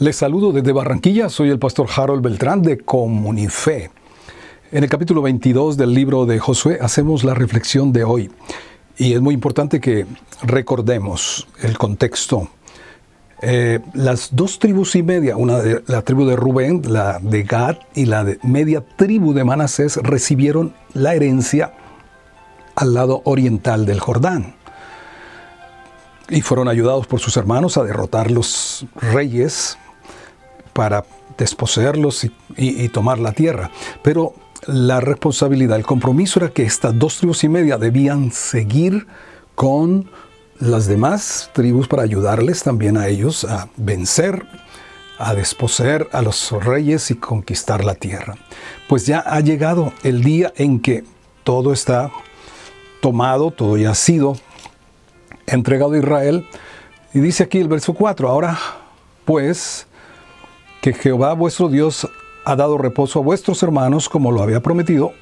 Les saludo desde Barranquilla, soy el pastor Harold Beltrán de Comunife. En el capítulo 22 del libro de Josué hacemos la reflexión de hoy y es muy importante que recordemos el contexto. Eh, las dos tribus y media, una de la tribu de Rubén, la de Gad y la de media tribu de Manasés recibieron la herencia al lado oriental del Jordán y fueron ayudados por sus hermanos a derrotar los reyes para desposeerlos y, tomar la tierra. Pero la responsabilidad, el compromiso era que estas dos tribus y media debían seguir con las demás tribus para ayudarles también a ellos a vencer, a desposeer a los reyes y conquistar la tierra. Pues ya ha llegado el día en que todo está tomado, todo ya ha sido entregado a Israel. Y dice aquí el verso 4, ahora pues que Jehová vuestro Dios ha dado reposo a vuestros hermanos como lo había prometido,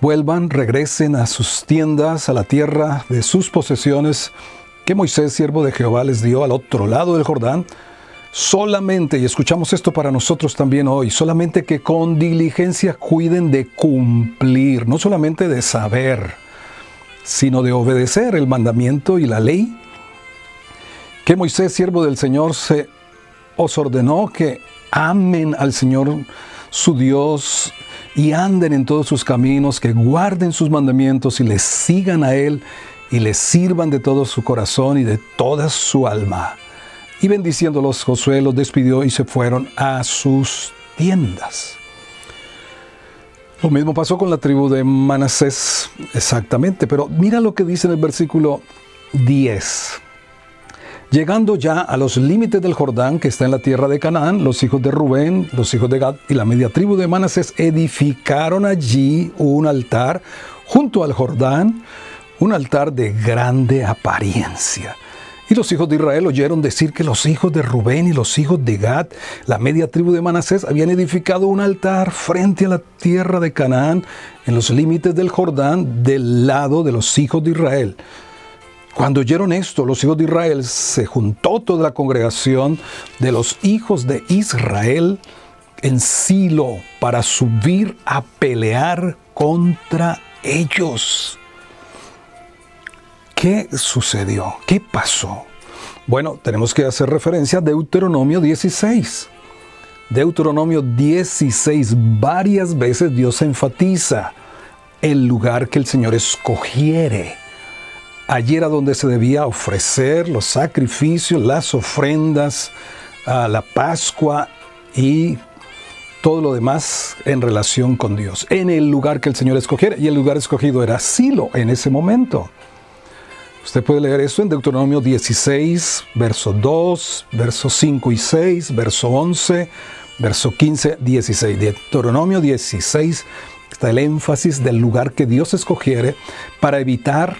vuelvan, regresen a sus tiendas, a la tierra de sus posesiones, que Moisés, siervo de Jehová, les dio al otro lado del Jordán, solamente, y escuchamos esto para nosotros también hoy, solamente que con diligencia cuiden de cumplir, no solamente de saber, sino de obedecer el mandamiento y la ley, que Moisés, siervo del Señor, se os ordenó que amen al Señor su Dios y anden en todos sus caminos, que guarden sus mandamientos y les sigan a Él y les sirvan de todo su corazón y de toda su alma. Y bendiciéndolos, Josué los despidió y se fueron a sus tiendas. Lo mismo pasó con la tribu de Manasés, exactamente, pero mira lo que dice en el versículo 10. Llegando ya a los límites del Jordán, que está en la tierra de Canaán, los hijos de Rubén, los hijos de Gad y la media tribu de Manasés edificaron allí un altar junto al Jordán, un altar de grande apariencia. Y los hijos de Israel oyeron decir que los hijos de Rubén y los hijos de Gad, la media tribu de Manasés, habían edificado un altar frente a la tierra de Canaán, en los límites del Jordán, del lado de los hijos de Israel. Cuando oyeron esto, los hijos de Israel, se juntó toda la congregación de los hijos de Israel en Silo para subir a pelear contra ellos. ¿Qué sucedió? ¿Qué pasó? Bueno, tenemos que hacer referencia a Deuteronomio 16. Deuteronomio 16, varias veces Dios enfatiza el lugar que el Señor escogiere Allí era donde se debía ofrecer los sacrificios, las ofrendas, a la Pascua y todo lo demás en relación con Dios, en el lugar que el Señor escogiera. Y el lugar escogido era Silo en ese momento. Usted puede leer eso en Deuteronomio 16, verso 2, verso 5 y 6, verso 11, verso 15, 16. Deuteronomio 16 está el énfasis del lugar que Dios escogiere para evitar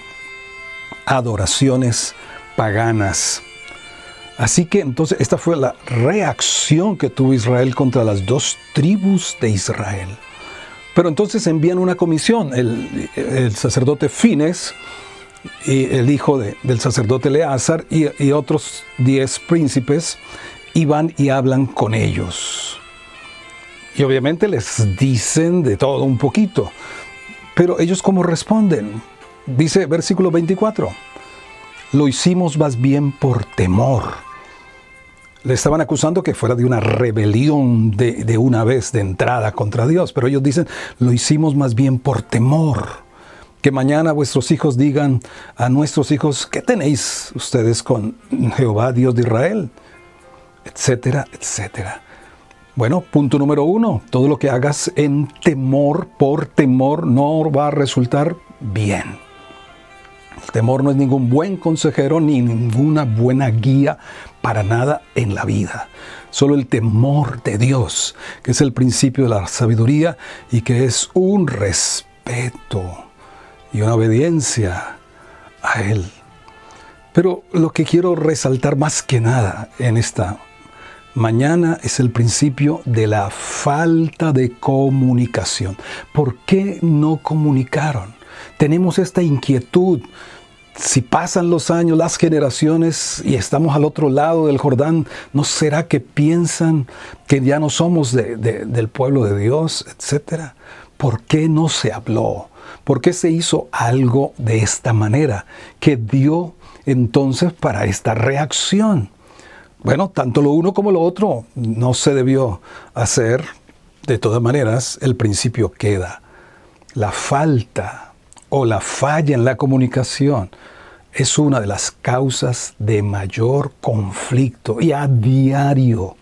adoraciones paganas. Así que entonces esta fue la reacción que tuvo Israel contra las dos tribus de Israel. Pero entonces envían una comisión, el, sacerdote Fines, y el hijo del sacerdote Eleazar y, y otros diez príncipes, y van y hablan con ellos. Y obviamente les dicen de todo un poquito. Pero ellos cómo responden? Dice versículo 24, lo hicimos más bien por temor. Le estaban acusando que fuera de una rebelión de, de una vez de entrada contra Dios, pero ellos dicen, lo hicimos más bien por temor que mañana vuestros hijos digan a nuestros hijos, ¿qué tenéis ustedes con Jehová, Dios de Israel? Etcétera, etcétera. Bueno, punto número uno, todo lo que hagas en temor, por temor, no va a resultar bien. El temor no es ningún buen consejero ni ninguna buena guía para nada en la vida. Solo el temor de Dios, que es el principio de la sabiduría y que es un respeto y una obediencia a Él. Pero lo que quiero resaltar más que nada en esta mañana es el principio de la falta de comunicación. ¿Por qué no comunicaron? Tenemos esta inquietud si pasan los años, las generaciones y estamos al otro lado del Jordán, ¿no será que piensan que ya no somos del pueblo de Dios, etcétera? ¿Por qué no se habló? ¿Por qué se hizo algo de esta manera que dio entonces para esta reacción? Bueno, tanto lo uno como lo otro no se debió hacer. De todas maneras, el principio queda. La falta o la falla en la comunicación es una de las causas de mayor conflicto y a diario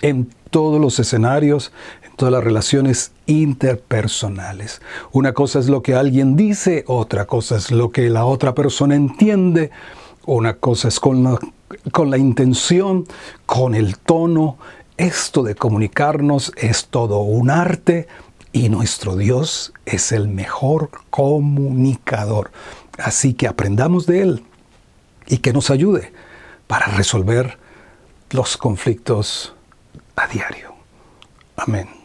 en todos los escenarios, en todas las relaciones interpersonales. Una cosa es lo que alguien dice, otra cosa es lo que la otra persona entiende, una cosa es con la, con la intención, con el tono. Esto de comunicarnos es todo un arte y nuestro Dios es el mejor comunicador. Así que aprendamos de Él y que nos ayude para resolver los conflictos a diario. Amén.